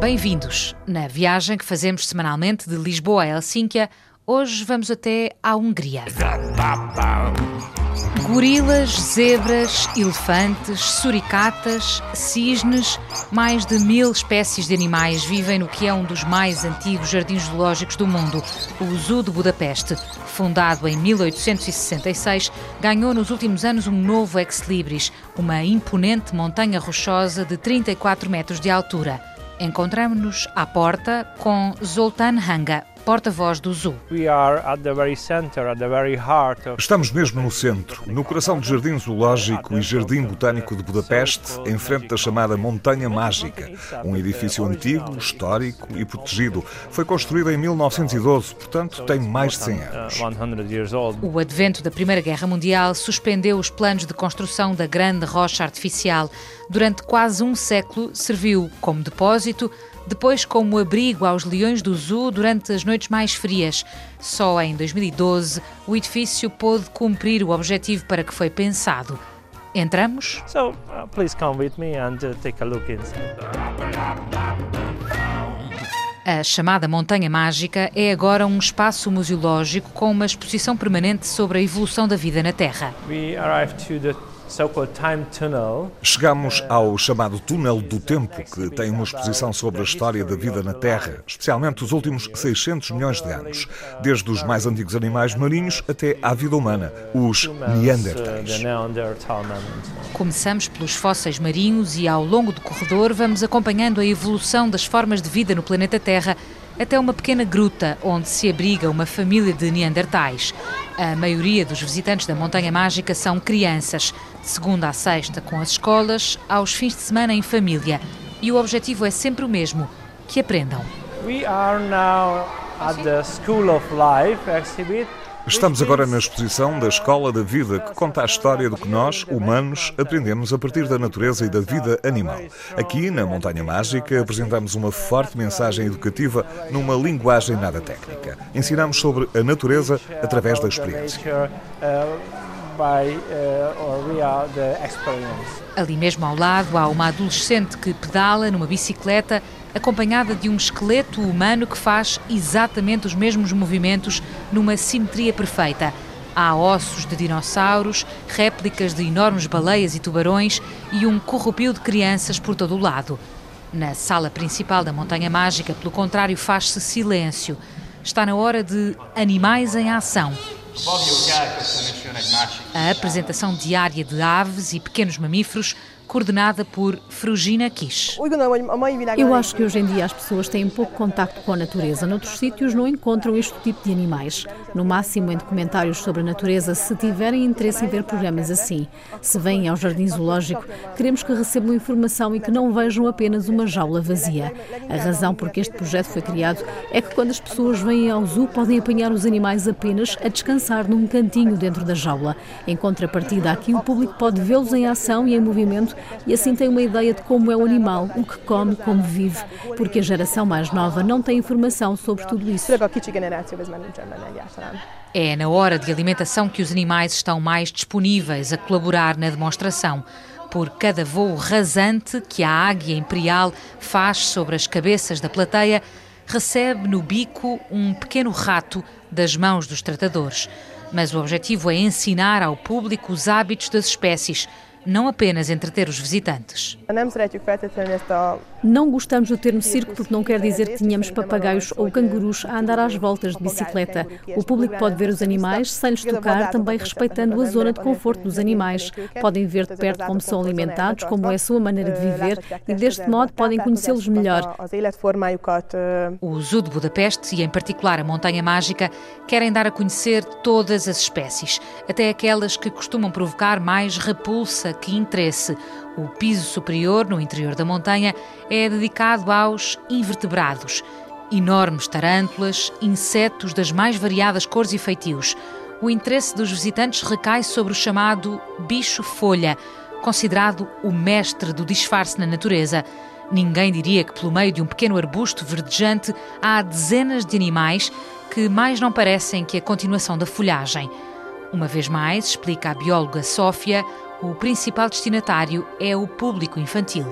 Bem-vindos! Na viagem que fazemos semanalmente de Lisboa a Helsínquia, hoje vamos até à Hungria. Gorilas, zebras, elefantes, suricatas, cisnes, mais de mil espécies de animais vivem no que é um dos mais antigos jardins zoológicos do mundo, o Zoo de Budapeste. Fundado em 1866, ganhou nos últimos anos um novo ex-libris, uma imponente montanha rochosa de 34 metros de altura. Encontramos-nos à porta com Zoltan Hanga, porta-voz do Zoo. Estamos mesmo no centro, no coração do Jardim Zoológico e Jardim Botânico de Budapeste, em frente da chamada Montanha Mágica, um edifício antigo, histórico e protegido. Foi construído em 1912, portanto tem mais de 100 anos. O advento da Primeira Guerra Mundial suspendeu os planos de construção da grande rocha artificial. Durante quase um século serviu como depósito depois como abrigo aos leões do zoo durante as noites mais frias. Só em 2012 o edifício pôde cumprir o objetivo para que foi pensado. Entramos? So, uh, please come with me and uh, take a look inside. A chamada Montanha Mágica é agora um espaço museológico com uma exposição permanente sobre a evolução da vida na Terra. We arrived to the Chegamos ao chamado Túnel do Tempo, que tem uma exposição sobre a história da vida na Terra, especialmente os últimos 600 milhões de anos, desde os mais antigos animais marinhos até à vida humana, os Neandertais. Começamos pelos fósseis marinhos e, ao longo do corredor, vamos acompanhando a evolução das formas de vida no planeta Terra até uma pequena gruta onde se abriga uma família de Neandertais. A maioria dos visitantes da Montanha Mágica são crianças, de segunda a sexta com as escolas, aos fins de semana em família. E o objetivo é sempre o mesmo: que aprendam. We are now at the School of Life exhibit Estamos agora na exposição da Escola da Vida, que conta a história do que nós, humanos, aprendemos a partir da natureza e da vida animal. Aqui, na Montanha Mágica, apresentamos uma forte mensagem educativa numa linguagem nada técnica. Ensinamos sobre a natureza através da experiência. Ali mesmo ao lado há uma adolescente que pedala numa bicicleta acompanhada de um esqueleto humano que faz exatamente os mesmos movimentos numa simetria perfeita. Há ossos de dinossauros, réplicas de enormes baleias e tubarões e um corrupio de crianças por todo o lado. Na sala principal da Montanha Mágica, pelo contrário, faz-se silêncio. Está na hora de Animais em Ação. A apresentação diária de aves e pequenos mamíferos coordenada por Frugina Kish. Eu acho que hoje em dia as pessoas têm pouco contacto com a natureza. Noutros sítios não encontram este tipo de animais. No máximo em documentários sobre a natureza, se tiverem interesse em ver programas assim. Se vêm ao Jardim Zoológico, queremos que recebam informação e que não vejam apenas uma jaula vazia. A razão por que este projeto foi criado é que quando as pessoas vêm ao zoo podem apanhar os animais apenas a descansar num cantinho dentro da jaula. Em contrapartida, aqui o público pode vê-los em ação e em movimento e assim tem uma ideia de como é o animal, o que come, como vive, porque a geração mais nova não tem informação sobre tudo isso. É na hora de alimentação que os animais estão mais disponíveis a colaborar na demonstração. Por cada voo rasante que a águia imperial faz sobre as cabeças da plateia, recebe no bico um pequeno rato das mãos dos tratadores. Mas o objetivo é ensinar ao público os hábitos das espécies, não apenas entreter os visitantes. Não gostamos do termo circo porque não quer dizer que tenhamos papagaios ou cangurus a andar às voltas de bicicleta. O público pode ver os animais sem lhes tocar, também respeitando a zona de conforto dos animais. Podem ver de perto como são alimentados, como é a sua maneira de viver e deste modo podem conhecê-los melhor. O Zoo de Budapeste e em particular a Montanha Mágica querem dar a conhecer todas as espécies, até aquelas que costumam provocar mais repulsa que interesse. O piso superior, no interior da montanha, é dedicado aos invertebrados. Enormes tarântulas, insetos das mais variadas cores e feitios. O interesse dos visitantes recai sobre o chamado bicho-folha, considerado o mestre do disfarce na natureza. Ninguém diria que, pelo meio de um pequeno arbusto verdejante, há dezenas de animais que mais não parecem que a continuação da folhagem. Uma vez mais, explica a bióloga Sófia, o principal destinatário é o público infantil.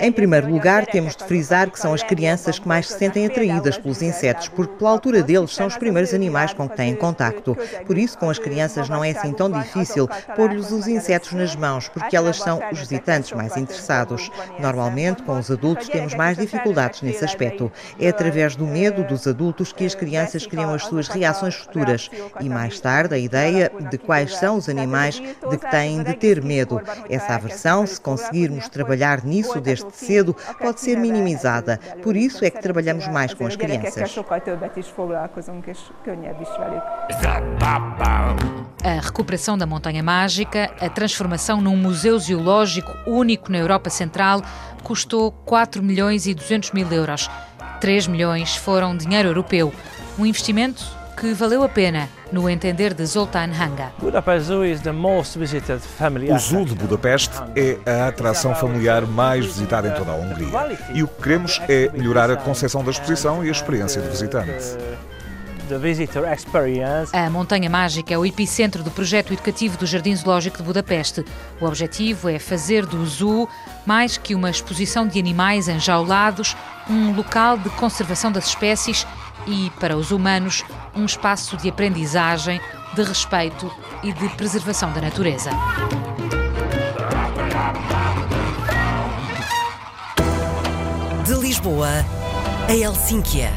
Em primeiro lugar, temos de frisar que são as crianças que mais se sentem atraídas pelos insetos, porque pela altura deles são os primeiros animais com que têm contacto. Por isso, com as crianças não é assim tão difícil pôr-lhes os insetos nas mãos, porque elas são os visitantes mais interessados. Normalmente, com os adultos, temos mais dificuldades nesse aspecto. É através do medo dos adultos que as crianças criam as suas reações futuras e, mais tarde, a ideia de quais são os animais de que têm de ter medo. Essa aversão se conseguirmos trabalhar nisso desde cedo, pode ser minimizada. Por isso é que trabalhamos mais com as crianças. A recuperação da Montanha Mágica, a transformação num museu zoológico único na Europa Central, custou 4 milhões e 200 mil euros. 3 milhões foram dinheiro europeu. Um investimento que valeu a pena, no entender de Zoltán Hanga. O Zoo de Budapeste é a atração familiar mais visitada em toda a Hungria. E o que queremos é melhorar a concepção da exposição e a experiência do visitante. A Montanha Mágica é o epicentro do projeto educativo do Jardim Zoológico de Budapeste. O objetivo é fazer do zoo mais que uma exposição de animais enjaulados, um local de conservação das espécies e, para os humanos, um espaço de aprendizagem, de respeito e de preservação da natureza. De Lisboa a Helsínquia.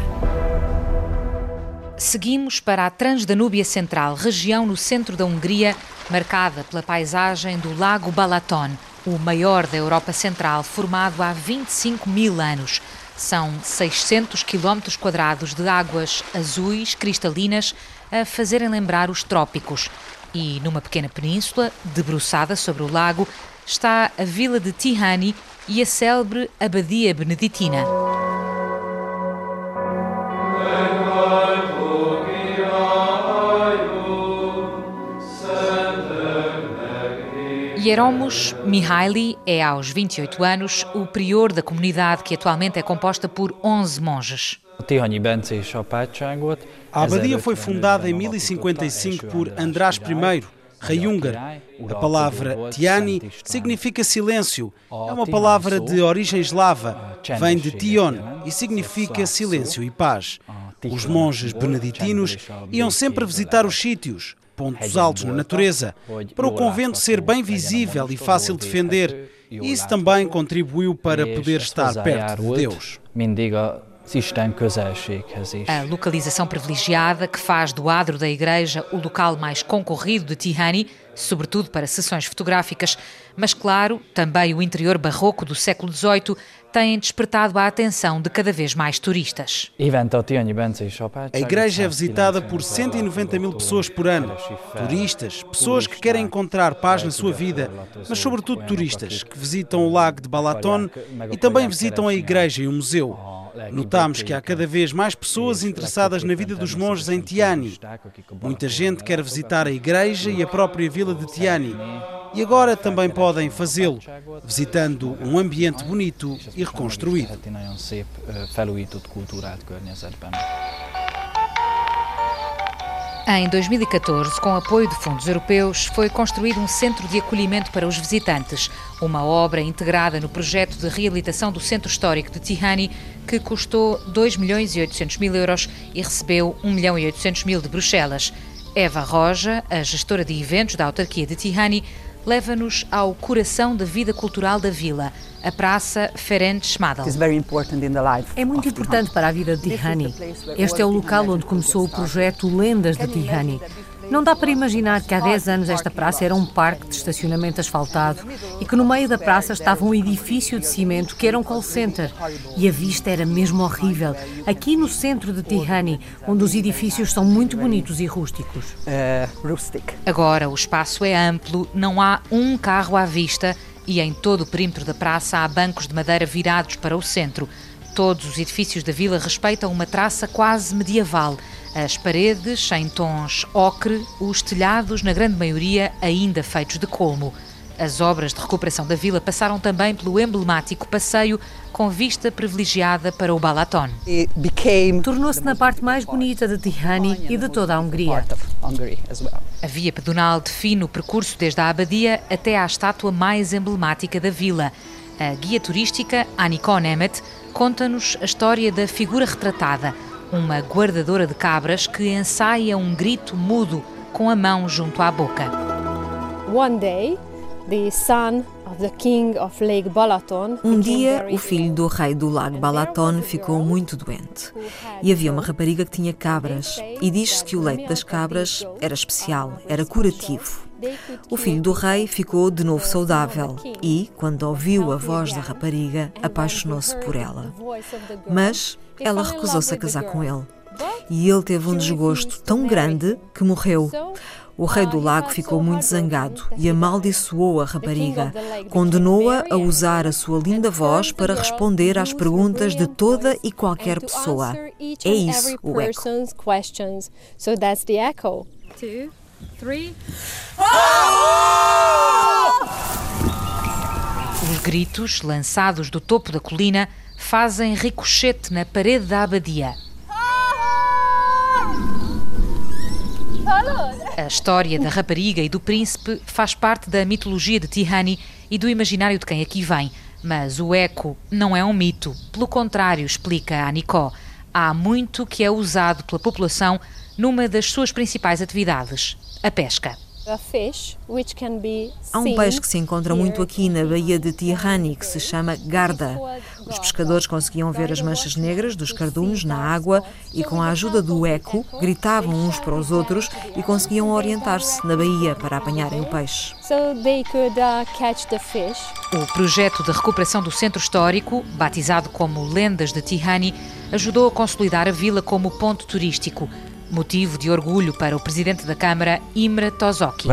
Seguimos para a Transdanúbia Central, região no centro da Hungria, marcada pela paisagem do Lago Balaton, o maior da Europa Central, formado há 25 mil anos. São 600 quilómetros quadrados de águas azuis cristalinas a fazerem lembrar os trópicos. E numa pequena península, debruçada sobre o lago, está a vila de Tihani e a célebre Abadia Beneditina. Hieromos Mihaili é, aos 28 anos, o prior da comunidade que atualmente é composta por 11 monges. A abadia foi fundada em 1055 por András I, rei húngaro. A palavra Tiani significa silêncio. É uma palavra de origem eslava. Vem de Tion e significa silêncio e paz. Os monges beneditinos iam sempre visitar os sítios, pontos altos na natureza, para o convento ser bem visível e fácil de defender. Isso também contribuiu para poder estar perto de Deus. A localização privilegiada que faz do adro da igreja o local mais concorrido de Tihani, sobretudo para sessões fotográficas, mas claro, também o interior barroco do século XVIII têm despertado a atenção de cada vez mais turistas. A igreja é visitada por 190 mil pessoas por ano. Turistas, pessoas que querem encontrar paz na sua vida, mas sobretudo turistas que visitam o lago de Balaton e também visitam a igreja e o museu. Notamos que há cada vez mais pessoas interessadas na vida dos monges em Tiani. Muita gente quer visitar a igreja e a própria vila de Tiani e agora também podem fazê-lo, visitando um ambiente bonito e reconstruído. Em 2014, com apoio de fundos europeus, foi construído um centro de acolhimento para os visitantes, uma obra integrada no projeto de reabilitação do Centro Histórico de Tihani, que custou 2 milhões e 800 mil euros e recebeu 1 milhão e 800 mil de Bruxelas. Eva Roja, a gestora de eventos da autarquia de Tihani, leva-nos ao coração da vida cultural da vila, a Praça Ferenc Schmadl. É muito importante para a vida de Tihani. Este é o local onde começou o projeto Lendas de Tihani. Não dá para imaginar que há 10 anos esta praça era um parque de estacionamento asfaltado e que no meio da praça estava um edifício de cimento que era um call center. E a vista era mesmo horrível. Aqui no centro de Tihani, onde os edifícios são muito bonitos e rústicos. Agora o espaço é amplo, não há um carro à vista e em todo o perímetro da praça há bancos de madeira virados para o centro. Todos os edifícios da vila respeitam uma traça quase medieval. As paredes em tons ocre, os telhados, na grande maioria, ainda feitos de colmo. As obras de recuperação da vila passaram também pelo emblemático passeio com vista privilegiada para o Balaton. Tornou-se na parte mais bonita de Tihani e de toda a Hungria. A via pedonal define o percurso desde a abadia até à estátua mais emblemática da vila. A guia turística Aniko Nemet conta-nos a história da figura retratada, uma guardadora de cabras que ensaia um grito mudo com a mão junto à boca. One day, um dia, o filho do rei do lago Balaton ficou muito doente. E havia uma rapariga que tinha cabras, e diz-se que o leite das cabras era especial, era curativo. O filho do rei ficou de novo saudável e, quando ouviu a voz da rapariga, apaixonou-se por ela. Mas ela recusou-se a casar com ele. E ele teve um desgosto tão grande que morreu. O rei do lago ficou muito zangado e amaldiçoou a rapariga. Condenou-a a usar a sua linda voz para responder às perguntas de toda e qualquer pessoa. É isso o eco. Os gritos, lançados do topo da colina, fazem ricochete na parede da abadia. A história da rapariga e do príncipe faz parte da mitologia de Tihani e do imaginário de quem aqui vem. Mas o eco não é um mito. Pelo contrário, explica a Nicó, há muito que é usado pela população numa das suas principais atividades, a pesca. Há um peixe que se encontra muito aqui na Baía de Tirrani que se chama garda. Os pescadores conseguiam ver as manchas negras dos cardumes na água e, com a ajuda do eco, gritavam uns para os outros e conseguiam orientar-se na baía para apanharem o peixe. Uh, o projeto de recuperação do centro histórico, batizado como Lendas de Tihani, ajudou a consolidar a vila como ponto turístico Motivo de orgulho para o presidente da Câmara, Imre Tozoki.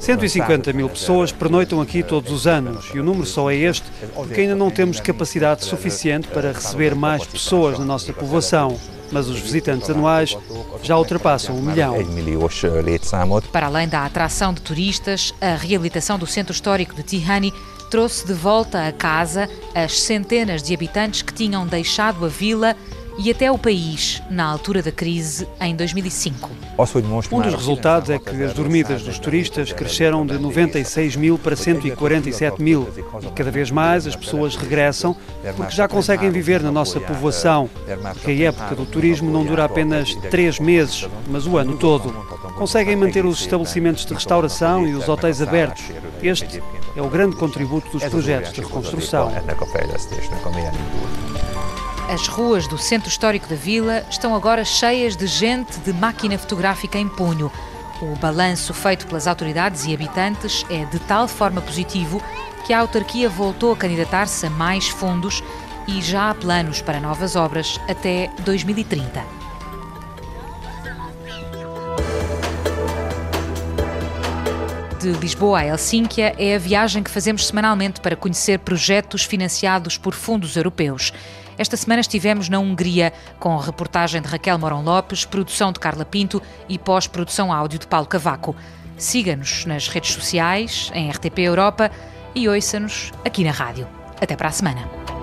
150 mil pessoas pernoitam aqui todos os anos e o número só é este porque ainda não temos capacidade suficiente para receber mais pessoas na nossa povoação mas os visitantes anuais já ultrapassam um milhão. Para além da atração de turistas, a reabilitação do centro histórico de Tihani trouxe de volta a casa as centenas de habitantes que tinham deixado a vila e até o país na altura da crise em 2005. Um dos resultados é que as dormidas dos turistas cresceram de 96 mil para 147 mil e cada vez mais as pessoas regressam porque já conseguem viver na nossa povoação, porque a época do turismo não dura apenas três meses, mas o ano todo. Conseguem manter os estabelecimentos de restauração e os hotéis abertos. Este é o grande contributo dos projetos de reconstrução. As ruas do centro histórico da vila estão agora cheias de gente de máquina fotográfica em punho. O balanço feito pelas autoridades e habitantes é de tal forma positivo que a autarquia voltou a candidatar-se a mais fundos e já há planos para novas obras até 2030. De Lisboa a Helsínquia é a viagem que fazemos semanalmente para conhecer projetos financiados por fundos europeus. Esta semana estivemos na Hungria com reportagem de Raquel Morão Lopes, produção de Carla Pinto e pós-produção áudio de Paulo Cavaco. Siga-nos nas redes sociais, em RTP Europa e ouça-nos aqui na rádio. Até para a semana.